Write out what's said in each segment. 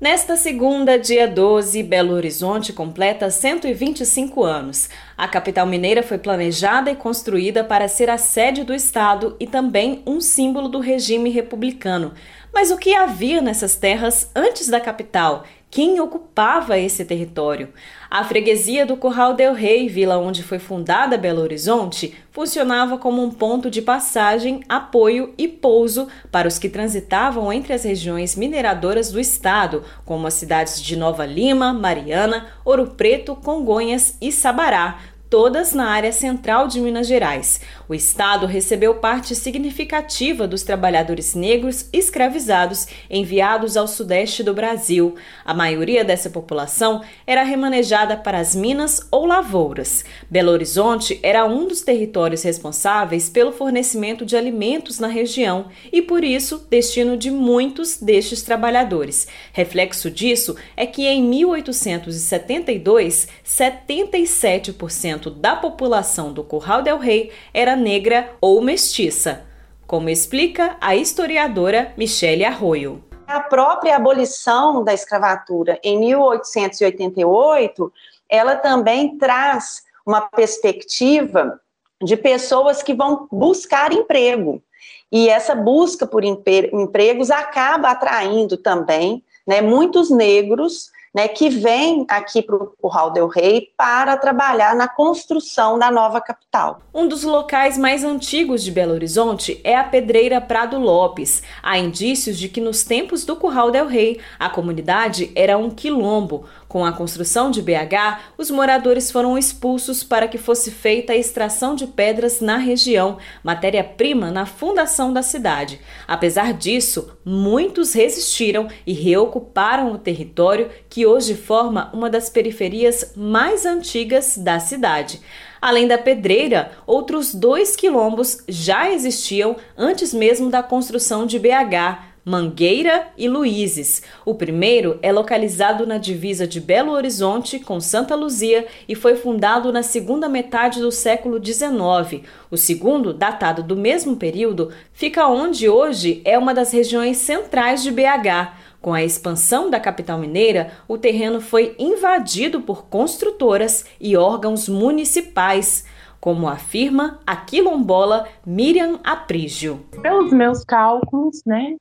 Nesta segunda, dia 12, Belo Horizonte completa 125 anos. A capital mineira foi planejada e construída para ser a sede do Estado e também um símbolo do regime republicano. Mas o que havia nessas terras antes da capital quem ocupava esse território. A freguesia do Corral del Rei, vila onde foi fundada Belo Horizonte, funcionava como um ponto de passagem, apoio e pouso para os que transitavam entre as regiões mineradoras do estado, como as cidades de Nova Lima, Mariana, Ouro Preto, Congonhas e Sabará, todas na área central de Minas Gerais. O Estado recebeu parte significativa dos trabalhadores negros escravizados enviados ao sudeste do Brasil. A maioria dessa população era remanejada para as minas ou lavouras. Belo Horizonte era um dos territórios responsáveis pelo fornecimento de alimentos na região e, por isso, destino de muitos destes trabalhadores. Reflexo disso é que em 1872, 77% da população do Curral del Rei era negra ou mestiça, como explica a historiadora Michele Arroio. A própria abolição da escravatura em 1888, ela também traz uma perspectiva de pessoas que vão buscar emprego. E essa busca por empregos acaba atraindo também né, muitos negros né, que vem aqui para o Curral del Rei para trabalhar na construção da nova capital. Um dos locais mais antigos de Belo Horizonte é a Pedreira Prado Lopes. Há indícios de que nos tempos do Curral del Rei, a comunidade era um quilombo, com a construção de BH, os moradores foram expulsos para que fosse feita a extração de pedras na região, matéria-prima na fundação da cidade. Apesar disso, muitos resistiram e reocuparam o território que hoje forma uma das periferias mais antigas da cidade. Além da pedreira, outros dois quilombos já existiam antes mesmo da construção de BH, Mangueira e Luizes. O primeiro é localizado na divisa de Belo Horizonte com Santa Luzia e foi fundado na segunda metade do século XIX. O segundo, datado do mesmo período, fica onde hoje é uma das regiões centrais de BH. Com a expansão da capital mineira, o terreno foi invadido por construtoras e órgãos municipais como afirma a quilombola Miriam Aprígio. Pelos meus cálculos, né,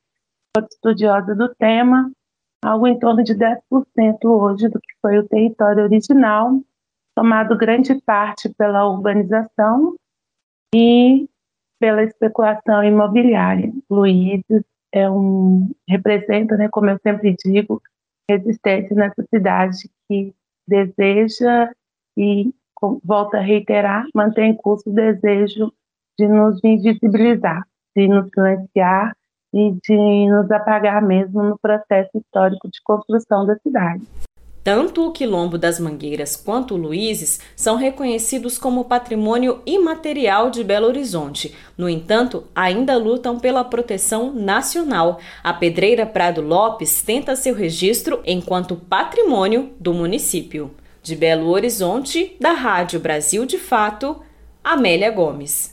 estudiosa do tema, algo em torno de 10% hoje do que foi o território original, tomado grande parte pela urbanização e pela especulação imobiliária. Luiz é um representa, né, como eu sempre digo, resistente nessa cidade que deseja e volta a reiterar, mantém em curso o desejo de nos invisibilizar, de nos silenciar e de nos apagar mesmo no processo histórico de construção da cidade. Tanto o Quilombo das Mangueiras quanto o Luizes são reconhecidos como patrimônio imaterial de Belo Horizonte. No entanto, ainda lutam pela proteção nacional. A Pedreira Prado Lopes tenta seu registro enquanto patrimônio do município. De Belo Horizonte, da Rádio Brasil de Fato, Amélia Gomes.